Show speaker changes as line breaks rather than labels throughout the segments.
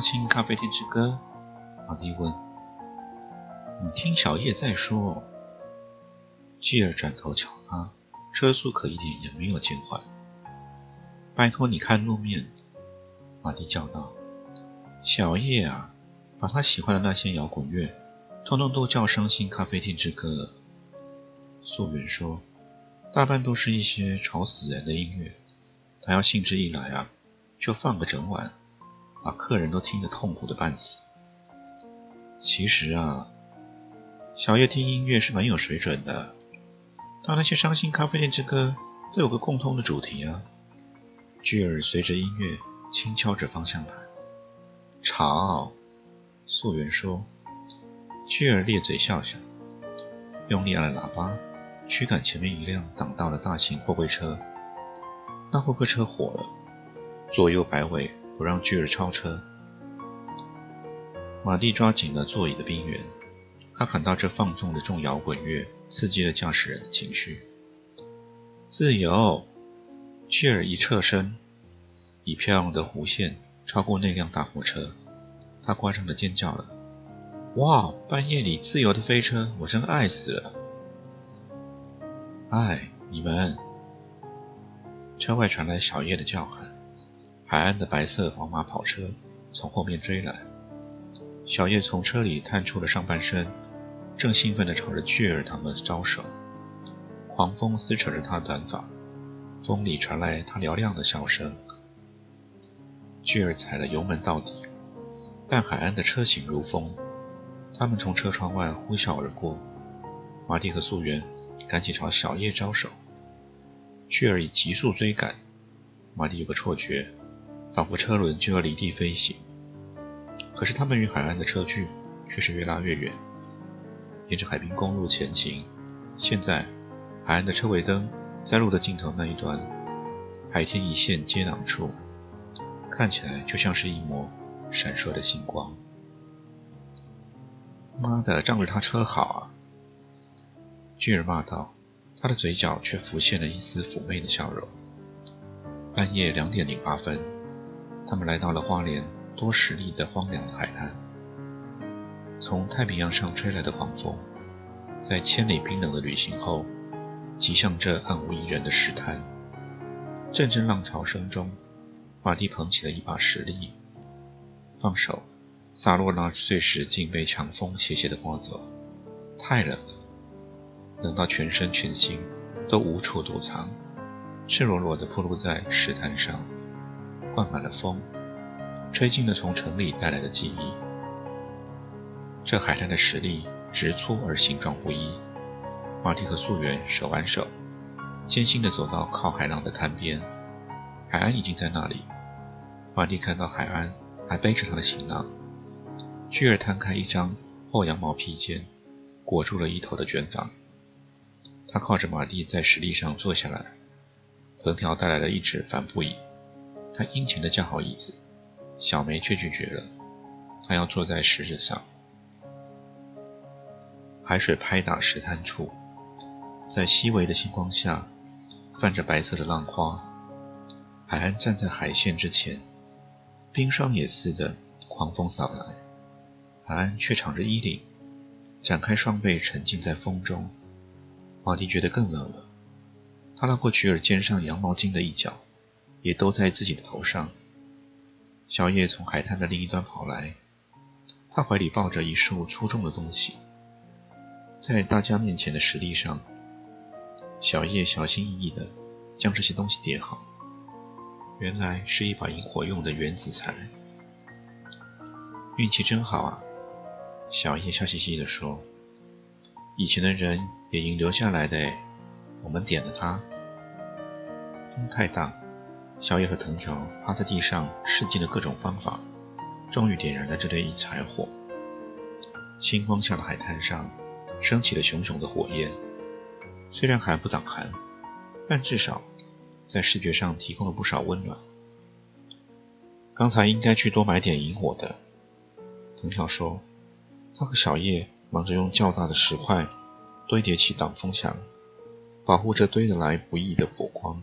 伤心咖啡店之歌，马蒂问：“你听小叶在说。”继而转头瞧他，车速可一点也没有减缓。拜托你看路面，马蒂叫道：“小叶啊，把他喜欢的那些摇滚乐，通通都叫伤心咖啡店之歌。”素媛说：“大半都是一些吵死人的音乐，他要兴致一来啊，就放个整晚。”把客人都听得痛苦的半死。其实啊，小叶听音乐是蛮有水准的。他那些伤心咖啡店之歌都有个共通的主题啊。巨儿随着音乐轻敲着方向盘。吵，素媛说。巨儿咧嘴笑笑，用力按了喇叭，驱赶前面一辆挡道的大型货柜车。那货柜车火了，左右摆尾。不让巨儿超车。马蒂抓紧了座椅的边缘，他感到这放纵的重摇滚乐刺激了驾驶人的情绪。自由！巨儿一侧身，以漂亮的弧线超过那辆大货车，他夸张的尖叫了：“哇！半夜里自由的飞车，我真爱死了！”哎，你们！车外传来小叶的叫喊。海岸的白色宝马跑车从后面追来，小叶从车里探出了上半身，正兴奋地朝着巨儿他们招手。狂风撕扯着他的短发，风里传来他嘹亮的笑声。巨儿踩了油门到底，但海岸的车行如风，他们从车窗外呼啸而过。马蒂和素媛赶紧朝小叶招手，巨儿以急速追赶。马蒂有个错觉。仿佛车轮就要离地飞行，可是他们与海岸的车距却是越拉越远。沿着海滨公路前行，现在海岸的车尾灯在路的尽头那一端，海天一线接壤处，看起来就像是一抹闪烁的星光。妈的，仗着他车好啊！巨儿骂道，他的嘴角却浮现了一丝妩媚的笑容。半夜两点零八分。他们来到了花莲多石砾的荒凉的海滩，从太平洋上吹来的狂风，在千里冰冷的旅行后，急向这暗无一人的石滩。阵阵浪潮声中，马蒂捧起了一把石砾，放手，洒落那碎石竟被强风斜斜地刮走。太冷了，冷到全身全心都无处躲藏，赤裸裸地暴露在石滩上。灌满了风，吹进了从城里带来的记忆。这海滩的石砾直粗而形状不一。马蒂和素媛手挽手，艰辛地走到靠海浪的滩边。海安已经在那里。马蒂看到海安还背着他的行囊。巨儿摊开一张厚羊毛披肩，裹住了一头的卷发。他靠着马蒂在石砾上坐下来。藤条带来了一只帆布椅。他殷勤地叫好椅子，小梅却拒绝了。她要坐在石子上。海水拍打石滩处，在细微的星光下，泛着白色的浪花。海岸站在海线之前，冰霜也似的狂风扫来，海岸却敞着衣领，展开双臂，沉浸在风中。马蒂觉得更冷了，他拉过曲尔肩上羊毛巾的一角。也都在自己的头上。小叶从海滩的另一端跑来，他怀里抱着一束粗重的东西。在大家面前的石砾上，小叶小心翼翼地将这些东西叠好。原来是一把引火用的原子材。运气真好啊！小叶笑嘻嘻地说：“以前的人也应留下来的，我们点了它。风太大。”小叶和藤条趴在地上，试尽了各种方法，终于点燃了这堆柴火。星光下的海滩上，升起了熊熊的火焰。虽然还不挡寒，但至少在视觉上提供了不少温暖。刚才应该去多买点引火的，藤条说。他和小叶忙着用较大的石块堆叠起挡风墙，保护这堆得来不易的火光。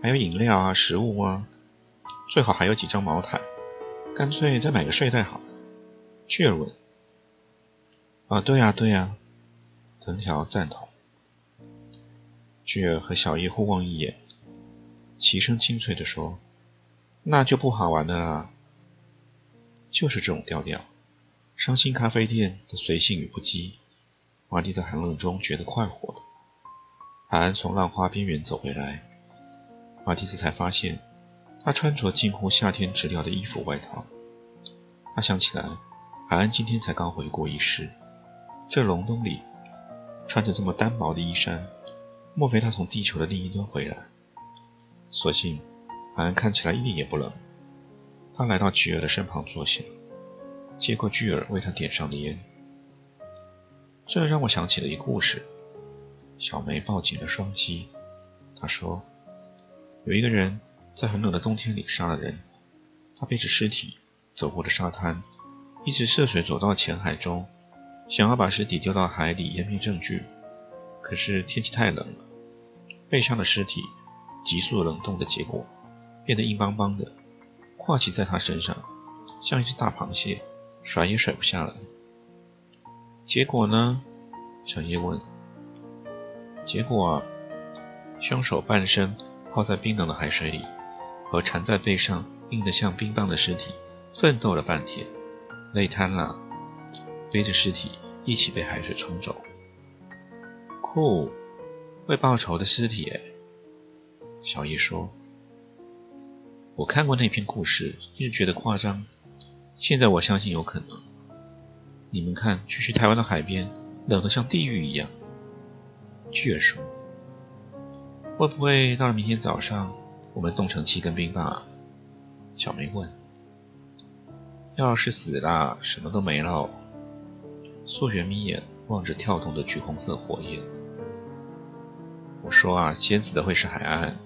还有饮料啊，食物啊，最好还有几张毛毯。干脆再买个睡袋好了。巨儿问。啊，对呀，对呀。藤条赞同。巨儿和小叶互望一眼，齐声清脆地说：“那就不好玩的啦。”就是这种调调，伤心咖啡店的随性与不羁。瓦蒂在寒冷中觉得快活了。海安从浪花边缘走回来，马蒂斯才发现他穿着近乎夏天质料的衣服外套。他想起来，海安今天才刚回国一世，这隆冬里穿着这么单薄的衣衫，莫非他从地球的另一端回来？所幸，海安看起来一点也不冷。他来到巨儿的身旁坐下，接过巨儿为他点上的烟。这让我想起了一个故事。小梅抱紧了双膝，她说：“有一个人在很冷的冬天里杀了人，他背着尸体走过了沙滩，一直涉水走到浅海中，想要把尸体丢到海里湮灭证据。可是天气太冷了，背上的尸体急速冷冻的结果，变得硬邦邦的。”挂骑在他身上，像一只大螃蟹，甩也甩不下来。结果呢？小叶问。结果，凶手半生泡在冰冷的海水里，和缠在背上硬得像冰棒的尸体奋斗了半天，累瘫了，背着尸体一起被海水冲走。酷，为报仇的尸体。小叶说。我看过那篇故事，一直觉得夸张。现在我相信有可能。你们看，去去台湾的海边，冷得像地狱一样。巨儿说：“会不会到了明天早上，我们冻成七根冰棒啊？”小梅问。要是死了，什么都没了。素媛眯眼望着跳动的橘红色火焰。我说啊，先死的会是海岸。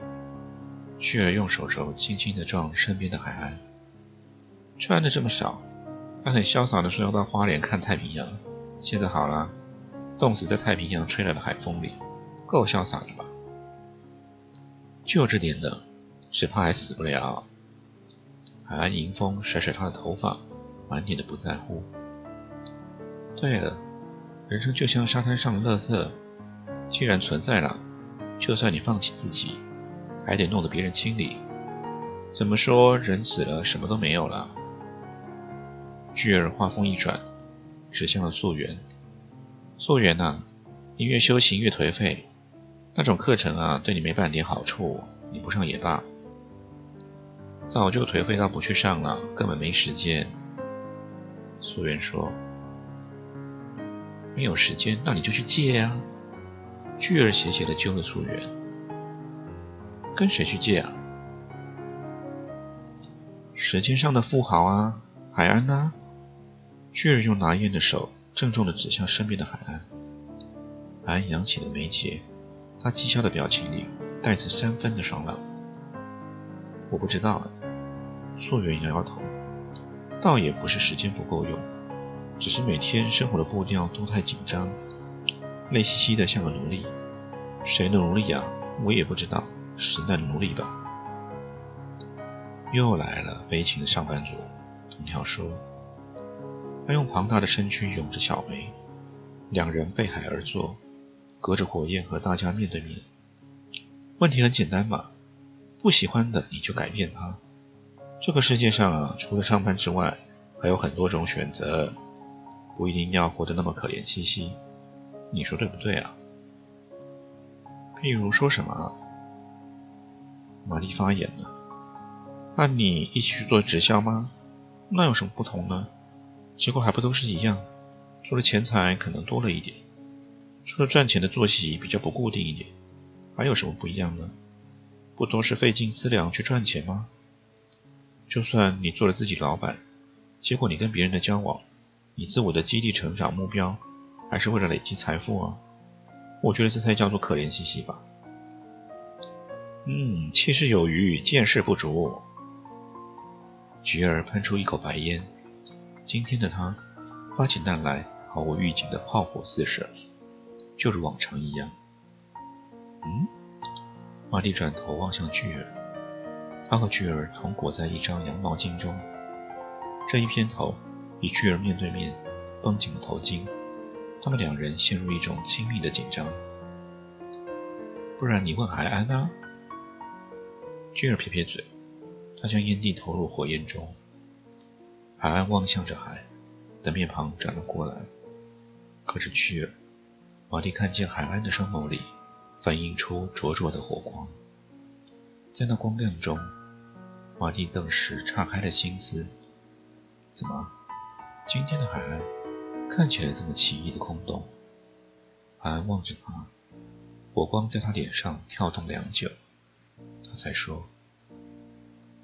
巨儿用手肘轻轻地撞身边的海岸，穿的这么少，他很潇洒地说要到花莲看太平洋。现在好了，冻死在太平洋吹来的海风里，够潇洒的吧？就这点冷，只怕还死不了。海岸迎风甩甩他的头发，满脸的不在乎。对了，人生就像沙滩上的垃圾，既然存在了，就算你放弃自己。还得弄得别人清理。怎么说，人死了，什么都没有了。巨儿话锋一转，指向了素媛。素媛呐，你越修行越颓废，那种课程啊，对你没半点好处，你不上也罢。早就颓废到不去上了，根本没时间。素媛说：“没有时间，那你就去借啊。”巨儿斜斜的揪了素媛。跟谁去借啊？舌尖上的富豪啊，海安呐！巨人用拿烟的手郑重地指向身边的海岸。海岸扬起了眉睫，他讥笑的表情里带着三分的爽朗。我不知道啊。素媛摇摇头，倒也不是时间不够用，只是每天生活的步调都太紧张，累兮兮的像个奴隶。谁的奴隶呀？我也不知道。时代的奴隶吧，又来了悲情的上班族。藤条说：“他用庞大的身躯拥着小梅，两人背海而坐，隔着火焰和大家面对面。问题很简单嘛，不喜欢的你就改变他。这个世界上啊，除了上班之外，还有很多种选择，不一定要活得那么可怜兮兮。你说对不对啊？譬如说什么？”玛丽发言了：“那你一起去做直销吗？那有什么不同呢？结果还不都是一样？除了钱财可能多了一点，除了赚钱的作息比较不固定一点，还有什么不一样呢？不都是费尽思量去赚钱吗？”就算你做了自己老板，结果你跟别人的交往，你自我的激励成长目标，还是为了累积财富啊？我觉得这才叫做可怜兮兮吧。嗯，气势有余，见识不足。菊儿喷出一口白烟。今天的他发起难来，毫无预警的炮火四射，就如往常一样。嗯，马蒂转头望向巨儿，他和巨儿同裹在一张羊毛巾中，这一偏头与巨儿面对面，绷紧了头巾，他们两人陷入一种亲密的紧张。不然你问海安啊？巨儿撇撇嘴，他将烟蒂投入火焰中。海安望向着海，的面庞转了过来。可是巨儿，马蒂看见海安的双眸里反映出灼灼的火光，在那光亮中，马蒂顿时岔开了心思：怎么，今天的海安看起来这么奇异的空洞？海岸望着他，火光在他脸上跳动良久。他才说：“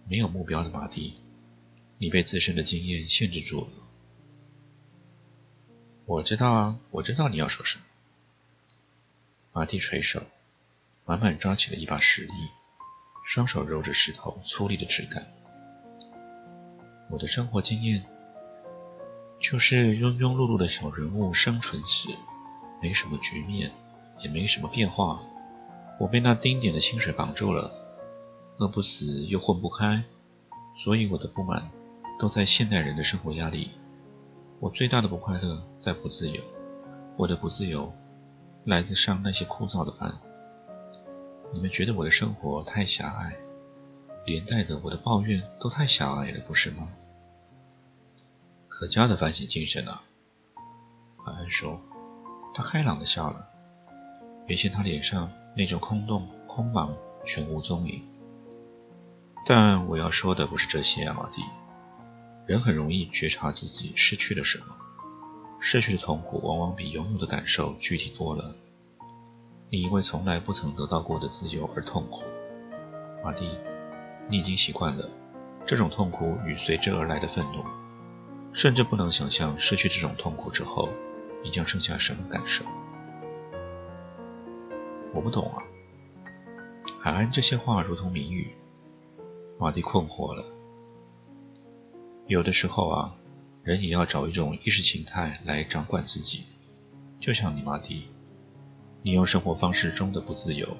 没有目标的马蒂，你被自身的经验限制住了。”我知道啊，我知道你要说什么。马蒂垂手，满满抓起了一把石粒，双手揉着石头粗粝的质感。我的生活经验，就是庸庸碌碌的小人物生存时，没什么局面，也没什么变化。我被那丁点的薪水绑住了。饿不死又混不开，所以我的不满都在现代人的生活压力。我最大的不快乐在不自由，我的不自由来自上那些枯燥的班。你们觉得我的生活太狭隘，连带的我的抱怨都太狭隘了，不是吗？可嘉的反省精神啊！海安说，他开朗的笑了，原先他脸上那种空洞、空茫全无踪影。但我要说的不是这些啊，马蒂。人很容易觉察自己失去了什么，失去的痛苦往往比拥有的感受具体多了。你因为从来不曾得到过的自由而痛苦，马蒂。你已经习惯了这种痛苦与随之而来的愤怒，甚至不能想象失去这种痛苦之后，你将剩下什么感受。我不懂啊。海安这些话如同谜语。马蒂困惑了。有的时候啊，人也要找一种意识形态来掌管自己。就像你，马蒂，你用生活方式中的不自由，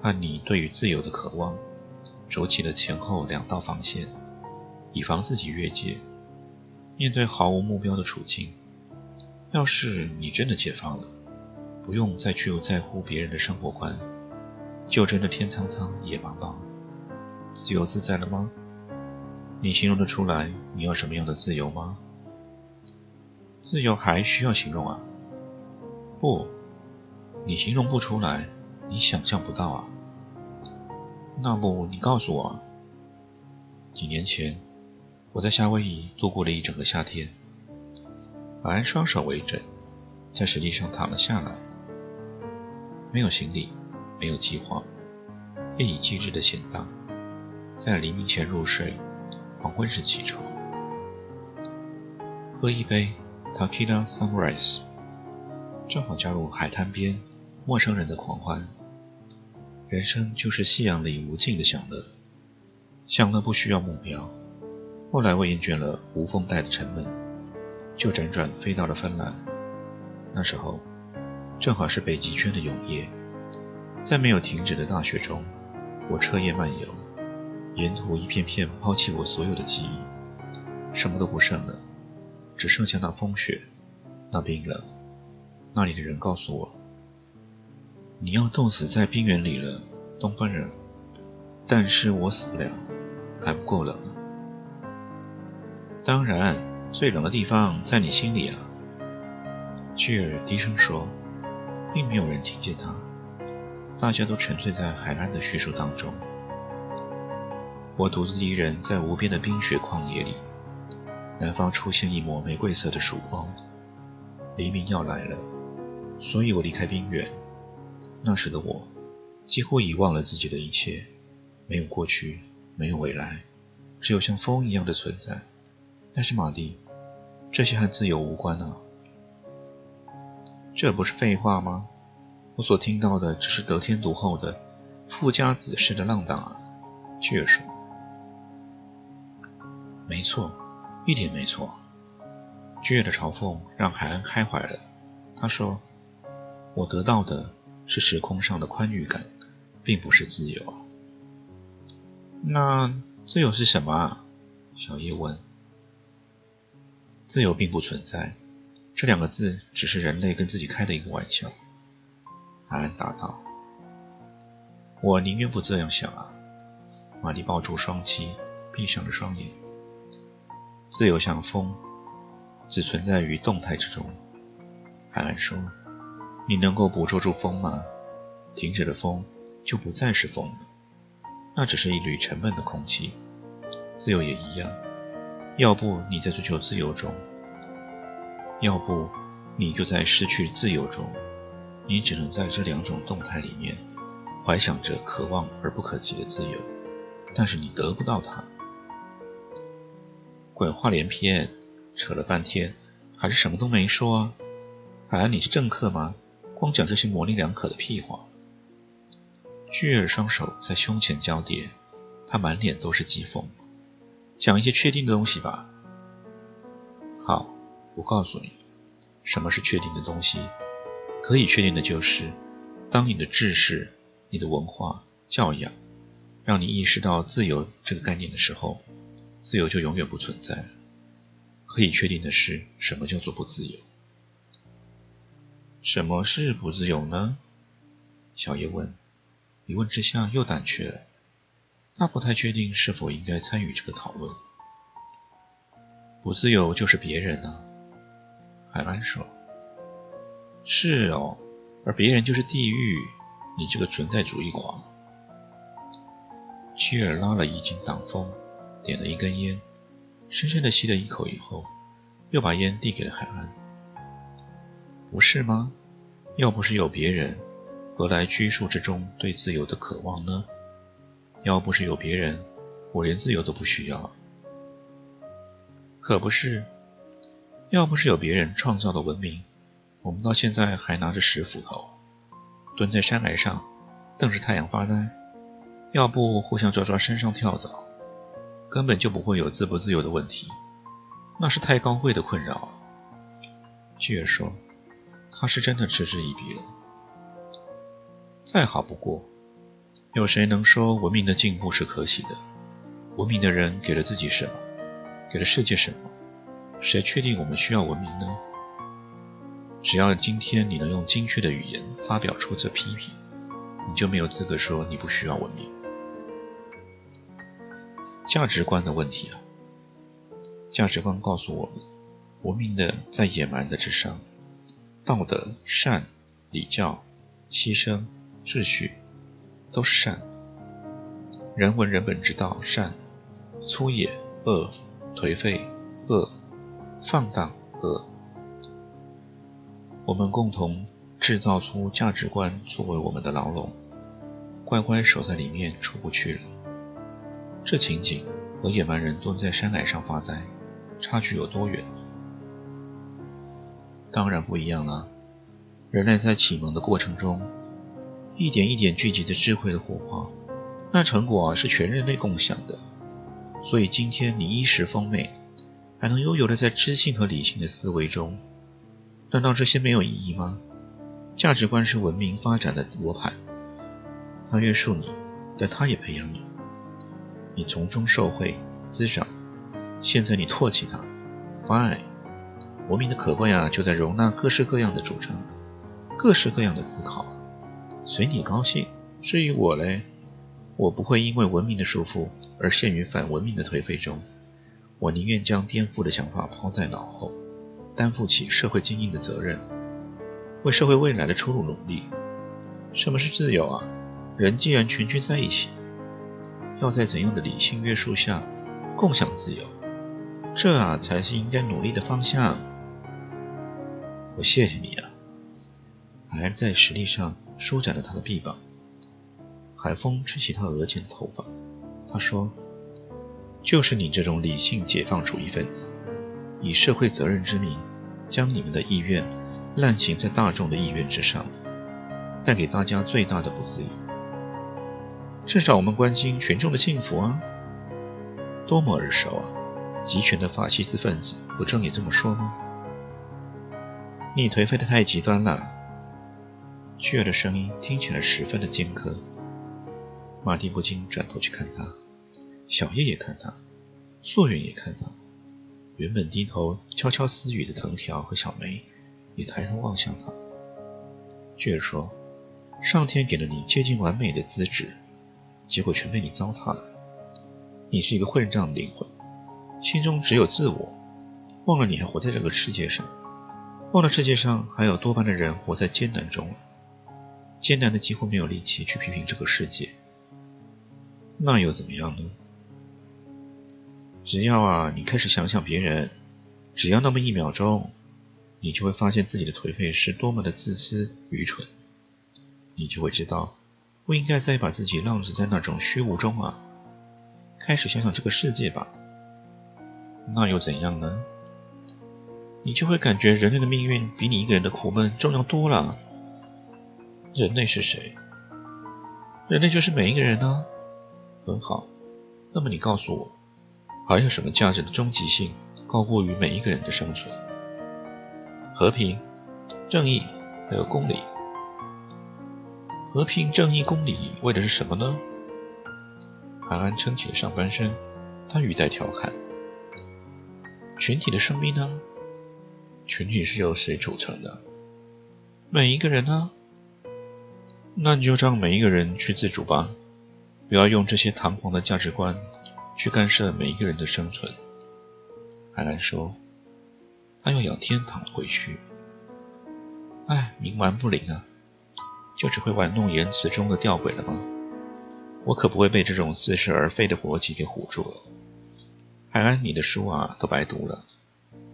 和你对于自由的渴望，筑起了前后两道防线，以防自己越界。面对毫无目标的处境，要是你真的解放了，不用再去在乎别人的生活观，就真的天苍苍，野茫茫。自由自在了吗？你形容得出来你要什么样的自由吗？自由还需要形容啊？不，你形容不出来，你想象不到啊。那么你告诉我，几年前我在夏威夷度过了一整个夏天，海安双手为枕，在石地上躺了下来，没有行李，没有计划，夜以继日的闲荡。在黎明前入睡，黄昏时起床，喝一杯 Tequila Sunrise，正好加入海滩边陌生人的狂欢。人生就是夕阳里无尽的享乐，享乐不需要目标。后来我厌倦了无风带的沉闷，就辗转飞到了芬兰。那时候正好是北极圈的永夜，在没有停止的大雪中，我彻夜漫游。沿途一片片抛弃我所有的记忆，什么都不剩了，只剩下那风雪，那冰冷。那里的人告诉我：“你要冻死在冰原里了，东方人。”但是我死不了，还不够冷。当然，最冷的地方在你心里啊。”巨儿低声说，并没有人听见他，大家都沉醉在海岸的叙述当中。我独自一人在无边的冰雪旷野里，南方出现一抹玫瑰色的曙光，黎明要来了，所以我离开冰原。那时的我，几乎遗忘了自己的一切，没有过去，没有未来，只有像风一样的存在。但是马蒂，这些和自由无关啊！这不是废话吗？我所听到的只是得天独厚的富家子式的浪荡啊！巨儿说：“没错，一点没错。”巨儿的嘲讽让海恩开怀了。他说：“我得到的是时空上的宽裕感，并不是自由。”那自由是什么啊？小叶问。自由并不存在，这两个字只是人类跟自己开的一个玩笑。海恩答道：“我宁愿不这样想啊。”玛丽抱住双膝，闭上了双眼。自由像风，只存在于动态之中。海恩说：“你能够捕捉住风吗？停止了风，就不再是风了。”那只是一缕沉闷的空气，自由也一样。要不你在追求自由中，要不你就在失去自由中。你只能在这两种动态里面，怀想着可望而不可及的自由，但是你得不到它。鬼话连篇，扯了半天，还是什么都没说啊！海安，你是政客吗？光讲这些模棱两可的屁话。巨儿双手在胸前交叠，他满脸都是讥讽。讲一些确定的东西吧。好，我告诉你，什么是确定的东西。可以确定的就是，当你的知识、你的文化教养让你意识到自由这个概念的时候，自由就永远不存在了。可以确定的是，什么叫做不自由？什么是不自由呢？小叶问。一问之下又胆怯了，他不太确定是否应该参与这个讨论。不自由就是别人呢？海安说：“是哦，而别人就是地狱。你这个存在主义狂。”屈尔拉了一斤挡风，点了一根烟，深深的吸了一口以后，又把烟递给了海安。不是吗？要不是有别人。何来拘束之中对自由的渴望呢？要不是有别人，我连自由都不需要。可不是，要不是有别人创造的文明，我们到现在还拿着石斧头，蹲在山崖上，瞪着太阳发呆。要不互相抓抓身上跳蚤，根本就不会有自不自由的问题。那是太高贵的困扰。巨儿说，他是真的嗤之以鼻了。再好不过，有谁能说文明的进步是可喜的？文明的人给了自己什么？给了世界什么？谁确定我们需要文明呢？只要今天你能用精确的语言发表出这批评，你就没有资格说你不需要文明。价值观的问题啊！价值观告诉我们，文明的在野蛮的之上，道德、善、礼教、牺牲。秩序都是善，人文人本之道善，粗野恶，颓废恶，放荡恶。我们共同制造出价值观作为我们的牢笼，乖乖守在里面出不去了。这情景和野蛮人蹲在山崖上发呆，差距有多远？当然不一样了。人类在启蒙的过程中。一点一点聚集着智慧的火花，那成果是全人类共享的。所以今天你衣食丰美，还能悠游的在知性和理性的思维中，难道这些没有意义吗？价值观是文明发展的罗盘，它约束你，但它也培养你。你从中受惠滋长，现在你唾弃它，fine。文明的可贵啊，就在容纳各式各样的主张，各式各样的思考。随你高兴。至于我嘞，我不会因为文明的束缚而陷于反文明的颓废中。我宁愿将颠覆的想法抛在脑后，担负起社会精英的责任，为社会未来的出路努力。什么是自由啊？人既然群居在一起，要在怎样的理性约束下共享自由？这啊才是应该努力的方向。我谢谢你啊，还在实力上。舒展了他的臂膀，海风吹起他额前的头发。他说：“就是你这种理性解放主义分子，以社会责任之名，将你们的意愿滥行在大众的意愿之上，带给大家最大的不自由。至少我们关心群众的幸福啊！多么耳熟啊！集权的法西斯分子不正也这么说吗？你颓废的太极端了。巨儿的声音听起来十分的尖刻。马蒂不禁转头去看他，小叶也看他，素云也看他。原本低头悄悄私语的藤条和小梅也抬头望向他。巨儿说：“上天给了你接近完美的资质，结果全被你糟蹋了。你是一个混账的灵魂。”心中只有自我，忘了你还活在这个世界上，忘了世界上还有多半的人活在艰难中了，艰难的几乎没有力气去批评这个世界。那又怎么样呢？只要啊，你开始想想别人，只要那么一秒钟，你就会发现自己的颓废是多么的自私愚蠢，你就会知道不应该再把自己浪掷在那种虚无中啊！开始想想这个世界吧。那又怎样呢？你就会感觉人类的命运比你一个人的苦闷重要多了。人类是谁？人类就是每一个人呢。很好，那么你告诉我，还有什么价值的终极性高过于每一个人的生存？和平、正义还有公理。和平、正义、公理为的是什么呢？韩安撑起了上半身，他语带调侃。群体的生命呢？群体是由谁组成的？每一个人呢？那你就让每一个人去自主吧，不要用这些堂皇的价值观去干涉每一个人的生存。海兰说：“他要仰天堂回去。”哎，冥顽不灵啊，就只会玩弄言辞中的吊诡了吗？我可不会被这种似是而非的逻辑给唬住了。海安，你的书啊都白读了。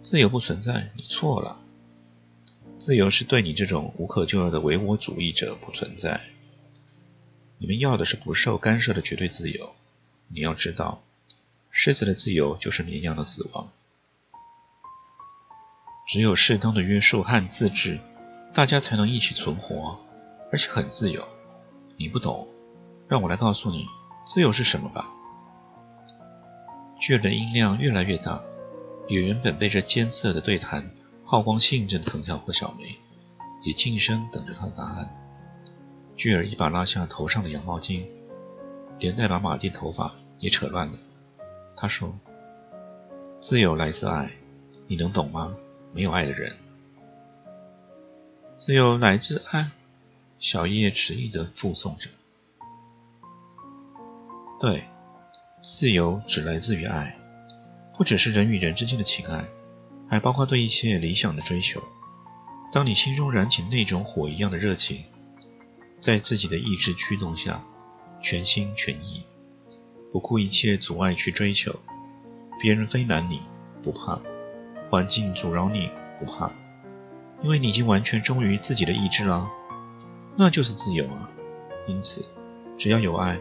自由不存在，你错了。自由是对你这种无可救药的唯我主义者不存在。你们要的是不受干涉的绝对自由。你要知道，狮子的自由就是绵羊的死亡。只有适当的约束和自治，大家才能一起存活，而且很自由。你不懂，让我来告诉你，自由是什么吧。巨人的音量越来越大，也原本被这艰涩的对谈耗光兴致的藤条和小梅，也静声等着他的答案。巨儿一把拉下头上的羊毛巾，连带把马蒂头发也扯乱了。他说：“自由来自爱，你能懂吗？没有爱的人，自由来自爱。”小叶迟疑地附送着：“对。”自由只来自于爱，不只是人与人之间的情爱，还包括对一切理想的追求。当你心中燃起那种火一样的热情，在自己的意志驱动下，全心全意，不顾一切阻碍去追求，别人非难你不怕，环境阻挠你不怕，因为你已经完全忠于自己的意志了，那就是自由啊！因此，只要有爱，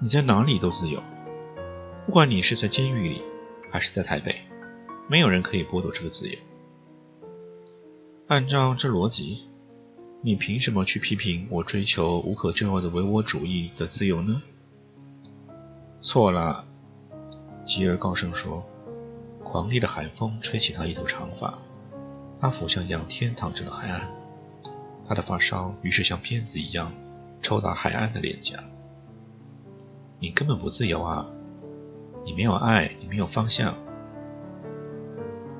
你在哪里都自由。不管你是在监狱里，还是在台北，没有人可以剥夺这个自由。按照这逻辑，你凭什么去批评我追求无可救药的唯我主义的自由呢？错了，吉尔高声说。狂烈的海风吹起他一头长发，他俯向仰天躺着的海岸，他的发梢于是像鞭子一样抽打海岸的脸颊。你根本不自由啊！你没有爱，你没有方向，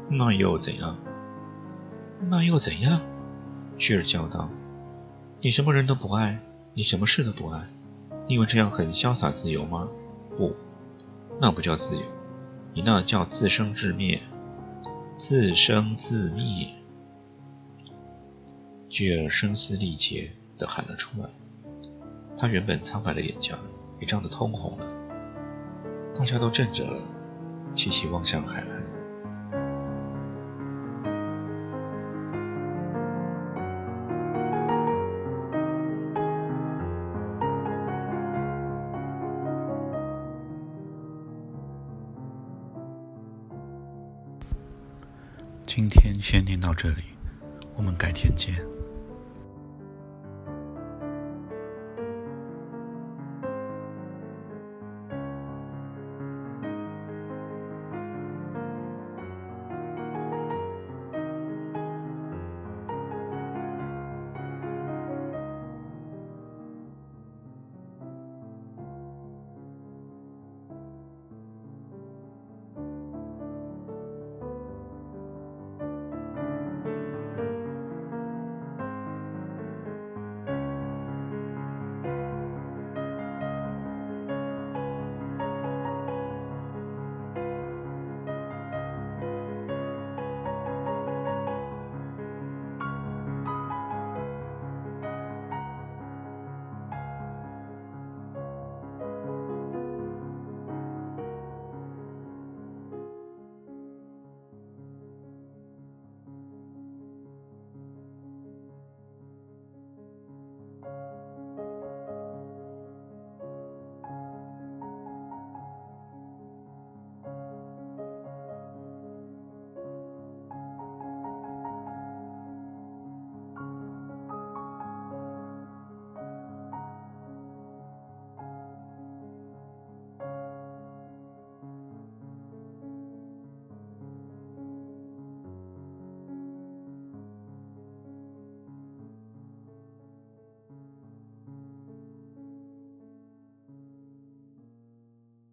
那又怎样？那又怎样？屈尔叫道：“你什么人都不爱，你什么事都不爱，你以为这样很潇洒自由吗？不，那不叫自由，你那叫自生自灭，自生自灭。”巨儿声嘶力竭的喊了出来，他原本苍白的脸颊也涨得通红了。大家都怔着了，齐齐望向海岸。
今天先念到这里，我们改天见。